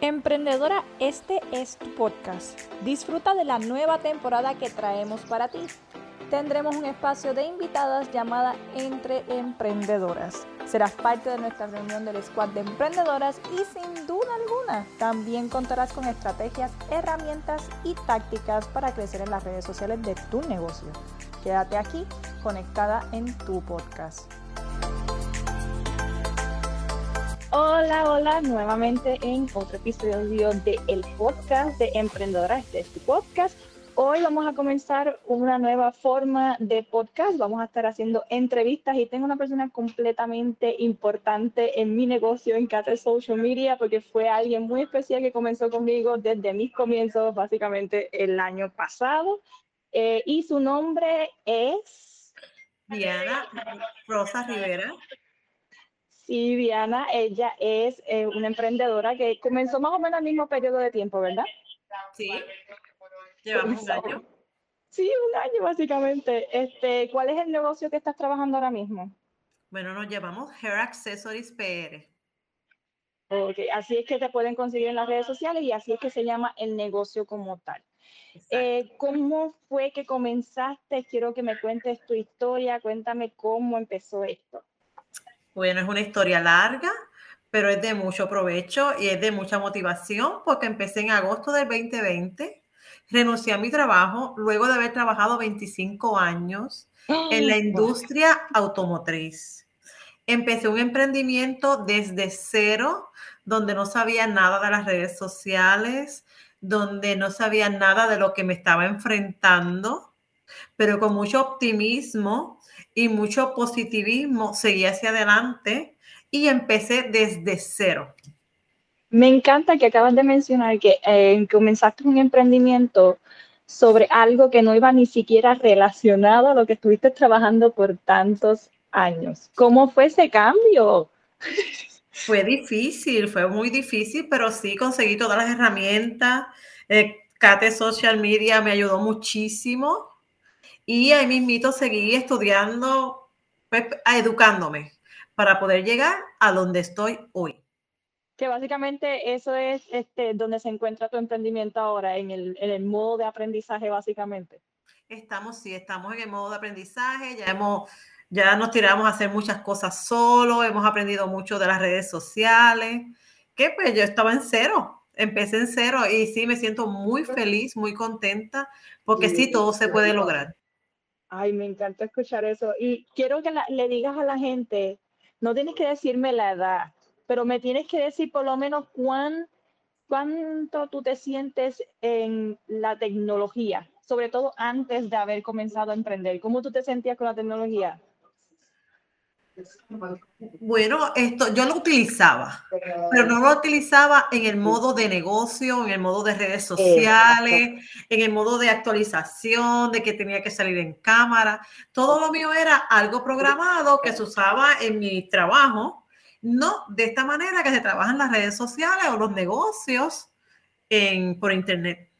Emprendedora, este es tu podcast. Disfruta de la nueva temporada que traemos para ti. Tendremos un espacio de invitadas llamada Entre Emprendedoras. Serás parte de nuestra reunión del squad de emprendedoras y sin duda alguna también contarás con estrategias, herramientas y tácticas para crecer en las redes sociales de tu negocio. Quédate aquí conectada en tu podcast. Hola, hola, nuevamente en otro episodio de el podcast de Emprendedora. Este es tu podcast. Hoy vamos a comenzar una nueva forma de podcast. Vamos a estar haciendo entrevistas y tengo una persona completamente importante en mi negocio en Cate Social Media porque fue alguien muy especial que comenzó conmigo desde mis comienzos, básicamente el año pasado. Eh, y su nombre es Diana Rosa Rivera. Sí, Diana, ella es eh, una emprendedora que comenzó más o menos al mismo periodo de tiempo, ¿verdad? Sí, llevamos un año. Sí, un año básicamente. Este, ¿Cuál es el negocio que estás trabajando ahora mismo? Bueno, nos llamamos Hair Accessories PR. Ok, así es que te pueden conseguir en las redes sociales y así es que se llama el negocio como tal. Eh, ¿Cómo fue que comenzaste? Quiero que me cuentes tu historia, cuéntame cómo empezó esto. Bueno, es una historia larga, pero es de mucho provecho y es de mucha motivación porque empecé en agosto del 2020, renuncié a mi trabajo luego de haber trabajado 25 años en la industria automotriz. Empecé un emprendimiento desde cero, donde no sabía nada de las redes sociales, donde no sabía nada de lo que me estaba enfrentando, pero con mucho optimismo y mucho positivismo, seguí hacia adelante y empecé desde cero. Me encanta que acabas de mencionar que eh, comenzaste un emprendimiento sobre algo que no iba ni siquiera relacionado a lo que estuviste trabajando por tantos años. ¿Cómo fue ese cambio? Fue difícil, fue muy difícil, pero sí conseguí todas las herramientas. Eh, Cate Social Media me ayudó muchísimo y ahí mismito seguí estudiando, pues, educándome para poder llegar a donde estoy hoy. Que básicamente eso es este, donde se encuentra tu emprendimiento ahora, en el, en el modo de aprendizaje básicamente. Estamos, sí, estamos en el modo de aprendizaje, ya hemos, ya nos tiramos a hacer muchas cosas solo, hemos aprendido mucho de las redes sociales, que pues yo estaba en cero, empecé en cero y sí me siento muy feliz, muy contenta, porque sí todo se puede lograr. Ay, me encanta escuchar eso. Y quiero que le digas a la gente, no tienes que decirme la edad, pero me tienes que decir por lo menos cuán, cuánto tú te sientes en la tecnología, sobre todo antes de haber comenzado a emprender. ¿Cómo tú te sentías con la tecnología? Bueno, esto yo lo utilizaba, pero no lo utilizaba en el modo de negocio, en el modo de redes sociales, en el modo de actualización, de que tenía que salir en cámara. Todo lo mío era algo programado que se usaba en mi trabajo, no de esta manera que se trabaja en las redes sociales o los negocios en, por internet.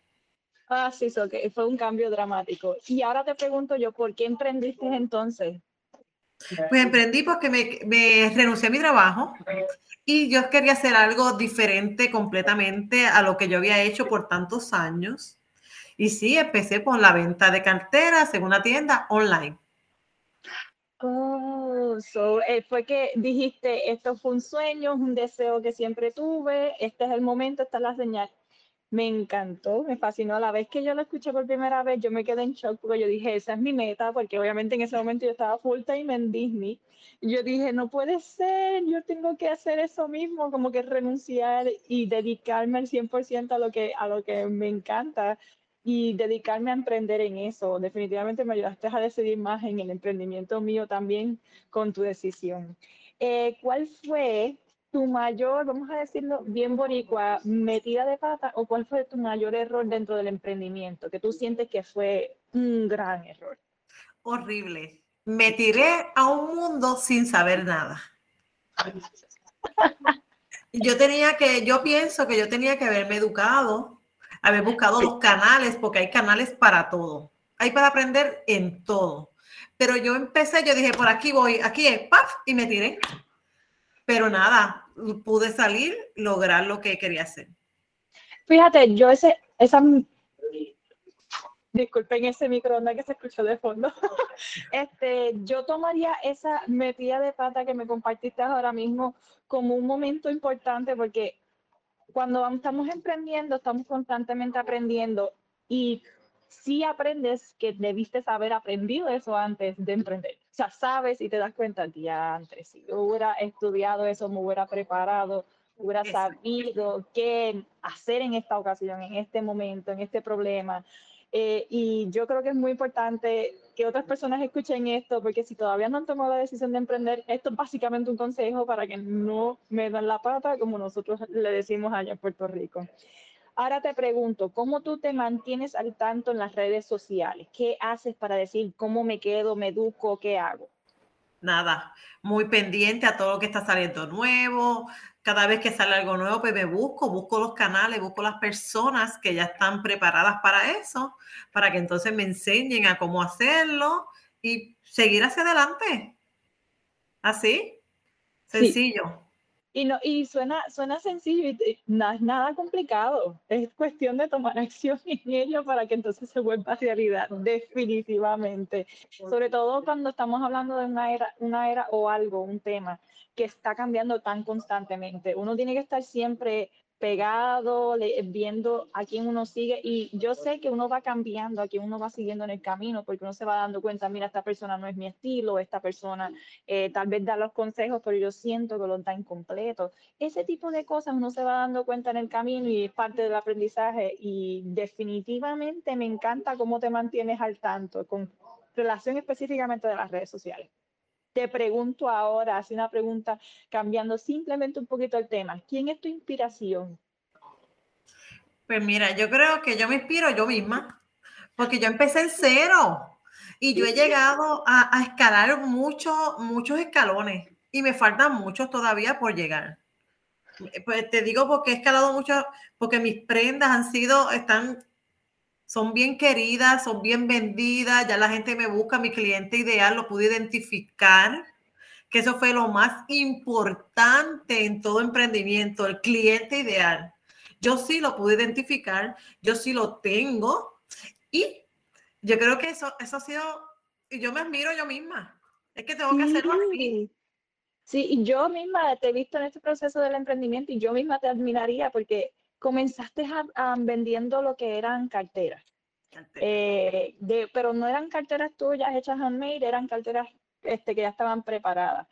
Ah, sí, fue un cambio dramático. Y ahora te pregunto yo, ¿por qué emprendiste entonces? Pues emprendí porque me, me, renuncié a mi trabajo y yo quería hacer algo diferente completamente a lo que yo había hecho por tantos años. Y sí, empecé con la venta de carteras en una tienda online. Oh, so, eh, fue que dijiste, esto fue un sueño, un deseo que siempre tuve, este es el momento, esta es la señal me encantó, me fascinó. A la vez que yo lo escuché por primera vez, yo me quedé en shock porque yo dije, esa es mi meta, porque obviamente en ese momento yo estaba full time en Disney. Yo dije, no puede ser, yo tengo que hacer eso mismo, como que renunciar y dedicarme al 100% a lo, que, a lo que me encanta y dedicarme a emprender en eso. Definitivamente me ayudaste a decidir más en el emprendimiento mío también con tu decisión. Eh, ¿Cuál fue tu mayor, vamos a decirlo bien boricua, metida de pata o cuál fue tu mayor error dentro del emprendimiento que tú sientes que fue un gran error? Horrible. Me tiré a un mundo sin saber nada. Yo tenía que, yo pienso que yo tenía que haberme educado, haber buscado los canales, porque hay canales para todo. Hay para aprender en todo. Pero yo empecé, yo dije, por aquí voy, aquí es, ¡paf! Y me tiré pero nada, pude salir, lograr lo que quería hacer. Fíjate, yo ese, esa, disculpen ese microondas que se escuchó de fondo. este, yo tomaría esa metida de pata que me compartiste ahora mismo como un momento importante porque cuando estamos emprendiendo, estamos constantemente aprendiendo y si aprendes que debiste haber aprendido eso antes de emprender. Sea, sabes y te das cuenta, día antes, si yo hubiera estudiado eso, me hubiera preparado, hubiera sabido qué hacer en esta ocasión, en este momento, en este problema. Eh, y yo creo que es muy importante que otras personas escuchen esto, porque si todavía no han tomado la decisión de emprender, esto es básicamente un consejo para que no me dan la pata, como nosotros le decimos allá en Puerto Rico. Ahora te pregunto, ¿cómo tú te mantienes al tanto en las redes sociales? ¿Qué haces para decir cómo me quedo, me educo, qué hago? Nada, muy pendiente a todo lo que está saliendo nuevo. Cada vez que sale algo nuevo, pues me busco, busco los canales, busco las personas que ya están preparadas para eso, para que entonces me enseñen a cómo hacerlo y seguir hacia adelante. Así, sencillo. Y, no, y suena, suena sencillo y no es nada complicado. Es cuestión de tomar acción en ello para que entonces se vuelva realidad, definitivamente. Sobre todo cuando estamos hablando de una era, una era o algo, un tema que está cambiando tan constantemente. Uno tiene que estar siempre pegado, viendo a quién uno sigue y yo sé que uno va cambiando, a quién uno va siguiendo en el camino porque uno se va dando cuenta, mira, esta persona no es mi estilo, esta persona eh, tal vez da los consejos, pero yo siento que los da incompleto. Ese tipo de cosas uno se va dando cuenta en el camino y es parte del aprendizaje y definitivamente me encanta cómo te mantienes al tanto con relación específicamente de las redes sociales. Te pregunto ahora, hace una pregunta cambiando simplemente un poquito el tema. ¿Quién es tu inspiración? Pues mira, yo creo que yo me inspiro yo misma, porque yo empecé en cero y yo he llegado a, escalar muchos, muchos escalones y me faltan muchos todavía por llegar. Pues te digo porque he escalado mucho, porque mis prendas han sido, están son bien queridas, son bien vendidas, ya la gente me busca, mi cliente ideal lo pude identificar, que eso fue lo más importante en todo emprendimiento, el cliente ideal. Yo sí lo pude identificar, yo sí lo tengo y yo creo que eso, eso ha sido, y yo me admiro yo misma, es que tengo que hacerlo. Sí, yo misma te he visto en este proceso del emprendimiento y yo misma te admiraría porque comenzaste vendiendo lo que eran carteras. Eh, de, pero no eran carteras tuyas hechas handmade, eran carteras este, que ya estaban preparadas.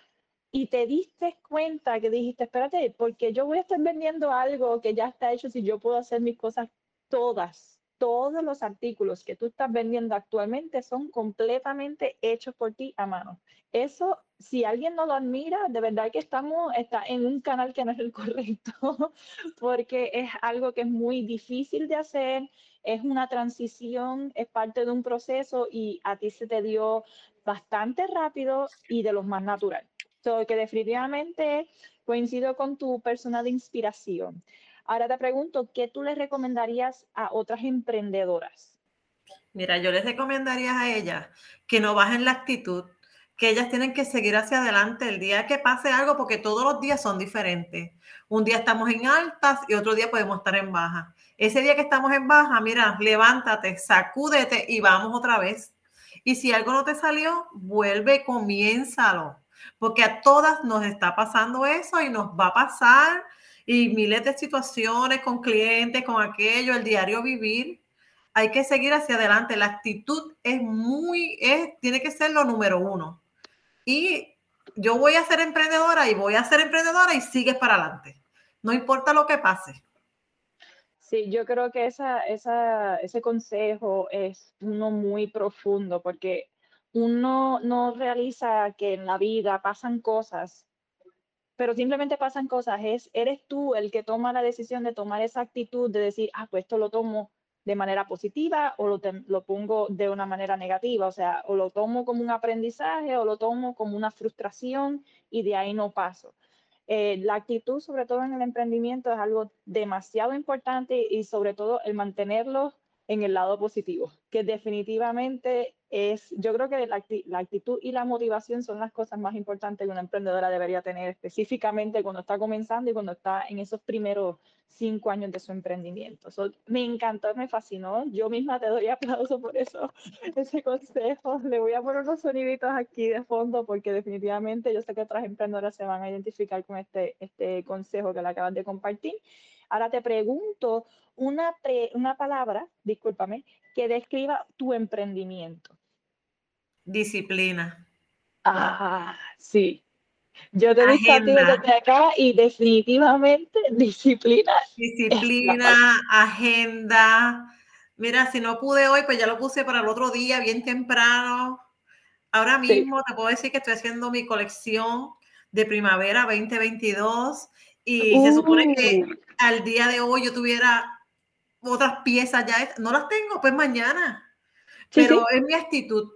Y te diste cuenta que dijiste, espérate, porque yo voy a estar vendiendo algo que ya está hecho si yo puedo hacer mis cosas todas, todos los artículos que tú estás vendiendo actualmente son completamente hechos por ti a mano. Eso, si alguien no lo admira, de verdad que estamos está en un canal que no es el correcto, porque es algo que es muy difícil de hacer, es una transición, es parte de un proceso y a ti se te dio bastante rápido y de los más natural. So, que definitivamente coincido con tu persona de inspiración. Ahora te pregunto, ¿qué tú le recomendarías a otras emprendedoras? Mira, yo les recomendaría a ellas que no bajen la actitud, que ellas tienen que seguir hacia adelante el día que pase algo, porque todos los días son diferentes. Un día estamos en altas y otro día podemos estar en baja. Ese día que estamos en baja, mira, levántate, sacúdete y vamos otra vez. Y si algo no te salió, vuelve, comiénzalo, porque a todas nos está pasando eso y nos va a pasar y miles de situaciones con clientes, con aquello, el diario vivir. Hay que seguir hacia adelante. La actitud es muy, es, tiene que ser lo número uno. Y yo voy a ser emprendedora y voy a ser emprendedora y sigues para adelante. No importa lo que pase. Sí, yo creo que esa, esa, ese consejo es uno muy profundo porque uno no realiza que en la vida pasan cosas pero simplemente pasan cosas, es, eres tú el que toma la decisión de tomar esa actitud de decir, ah, pues esto lo tomo de manera positiva o lo, lo pongo de una manera negativa, o sea, o lo tomo como un aprendizaje o lo tomo como una frustración y de ahí no paso. Eh, la actitud, sobre todo en el emprendimiento, es algo demasiado importante y sobre todo el mantenerlo en el lado positivo, que definitivamente es, yo creo que la, la, actitud y la motivación son las cosas más importantes que una emprendedora debería tener, específicamente cuando está comenzando y cuando está en esos primeros cinco años de su emprendimiento. me encantó, me fascinó. Yo misma te doy aplauso por eso, ese consejo. Le voy a poner unos soniditos aquí de fondo porque definitivamente yo sé que otras emprendedoras se van a identificar con este, este consejo que le acabas de compartir. Ahora te pregunto una, una palabra, discúlpame, que describa tu emprendimiento. Disciplina. Ah, sí. Yo te dije a ti desde acá y definitivamente disciplina. Disciplina, agenda. Mira, si no pude hoy, pues ya lo puse para el otro día, bien temprano. Ahora mismo te puedo decir que estoy haciendo mi colección de primavera 2022 y se supone que. Al día de hoy yo tuviera otras piezas ya, no las tengo, pues mañana. Pero es mi actitud.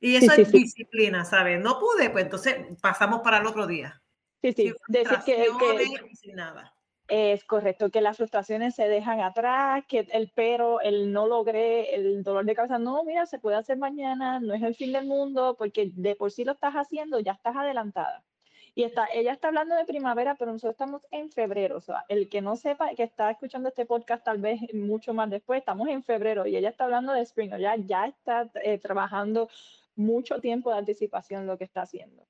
Y eso es disciplina, ¿sabes? No pude, pues entonces pasamos para el otro día. Sí, sí, decir que, nada. Es correcto, que las frustraciones se dejan atrás, que el pero, el no logré, el dolor de cabeza, no, mira, se puede hacer mañana, no es el fin del mundo, porque de por sí lo estás haciendo, ya estás adelantada. Y está, ella está hablando de primavera, pero nosotros estamos en febrero. O sea, el que no sepa, que está escuchando este podcast tal vez mucho más después, estamos en febrero y ella está hablando de spring, ya, ya está eh, trabajando mucho tiempo de anticipación lo que está haciendo.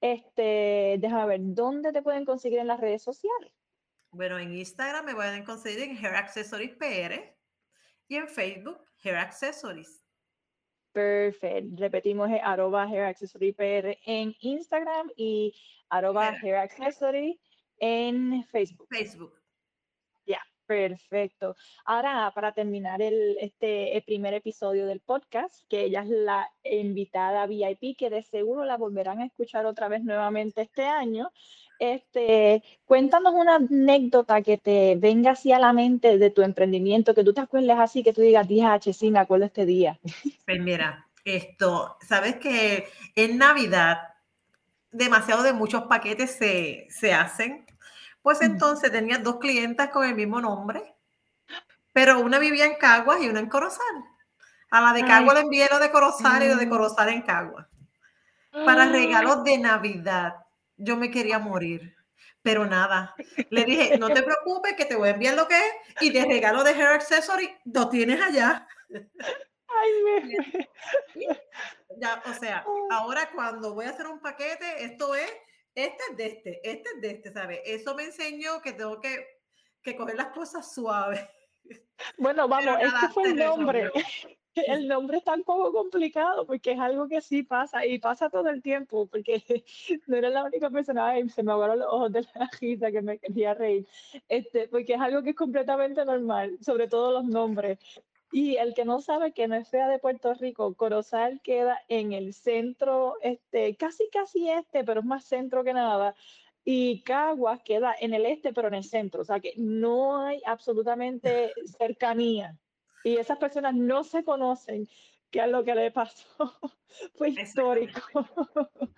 Este, déjame ver, ¿dónde te pueden conseguir en las redes sociales? Bueno, en Instagram me pueden conseguir en Hair Accessories PR y en Facebook Hair Accessories. Perfecto. Repetimos arroba Hair Accessory PR en Instagram y arroba Hair Accessory en Facebook. Facebook. Ya, perfecto. Ahora, para terminar el, este, el primer episodio del podcast, que ella es la invitada VIP, que de seguro la volverán a escuchar otra vez nuevamente este año. Este, cuéntanos una anécdota que te venga así a la mente de tu emprendimiento, que tú te acuerdes así, que tú digas, DH, sí, me acuerdo este día. Pues mira, esto, sabes que en Navidad demasiado de muchos paquetes se, se hacen. Pues mm. entonces tenía dos clientas con el mismo nombre, pero una vivía en Caguas y una en Corozal. A la de Caguas le envié lo de Corozal y lo de mm. Corozal en Caguas. Para ah. regalos de Navidad yo me quería morir. Pero nada, le dije, no te preocupes, que te voy a enviar lo que es y de regalo de hair accessory lo tienes allá. Ay, me... Ya, o sea, ahora cuando voy a hacer un paquete, esto es, este es de este, este es de este, ¿sabes? Eso me enseñó que tengo que, que coger las cosas suaves. Bueno, vamos, este fue el nombre. El nombre es tan poco complicado porque es algo que sí pasa y pasa todo el tiempo porque no era la única persona, se me aguaron los ojos de la risa que me quería reír, este, porque es algo que es completamente normal, sobre todo los nombres. Y el que no sabe que no es fea de Puerto Rico, Corozal queda en el centro, este, casi casi este, pero es más centro que nada. Y Caguas queda en el este, pero en el centro. O sea que no hay absolutamente cercanía y esas personas no se conocen, qué es lo que le pasó. Fue histórico.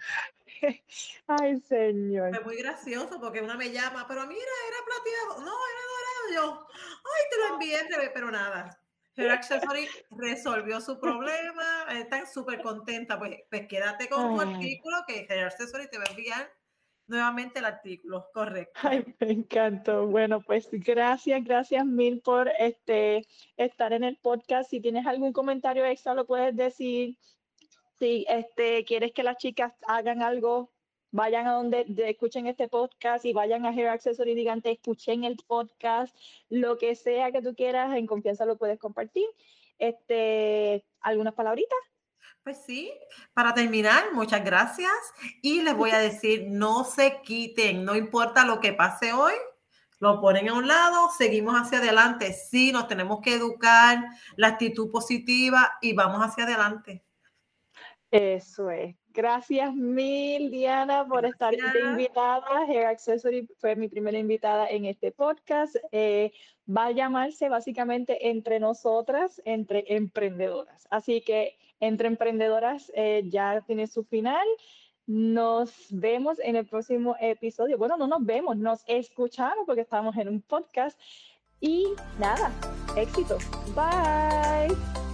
Ay, señor. Fue muy gracioso porque una me llama, pero mira, era plateado. No, era dorado. Yo, ay, te lo envié, pero nada. Her Accessory resolvió su problema, están súper contenta. Pues, pues quédate con tu artículo que Her Accessory te va a enviar nuevamente el artículo, correcto. Ay, me encantó. Bueno, pues gracias, gracias mil por este, estar en el podcast. Si tienes algún comentario extra, lo puedes decir. Si este, quieres que las chicas hagan algo, vayan a donde escuchen este podcast y vayan a Hair Accessory y digan, te escuchen el podcast, lo que sea que tú quieras, en confianza lo puedes compartir. Este, ¿Algunas palabritas? Pues sí, para terminar, muchas gracias y les voy a decir, no se quiten, no importa lo que pase hoy, lo ponen a un lado, seguimos hacia adelante. Sí, nos tenemos que educar, la actitud positiva y vamos hacia adelante. Eso es. Gracias mil, Diana, por estar invitada. Hair Accessory fue mi primera invitada en este podcast. Eh, va a llamarse básicamente Entre Nosotras, Entre Emprendedoras. Así que entre Emprendedoras eh, ya tiene su final. Nos vemos en el próximo episodio. Bueno, no nos vemos, nos escuchamos porque estamos en un podcast. Y nada, éxito. Bye.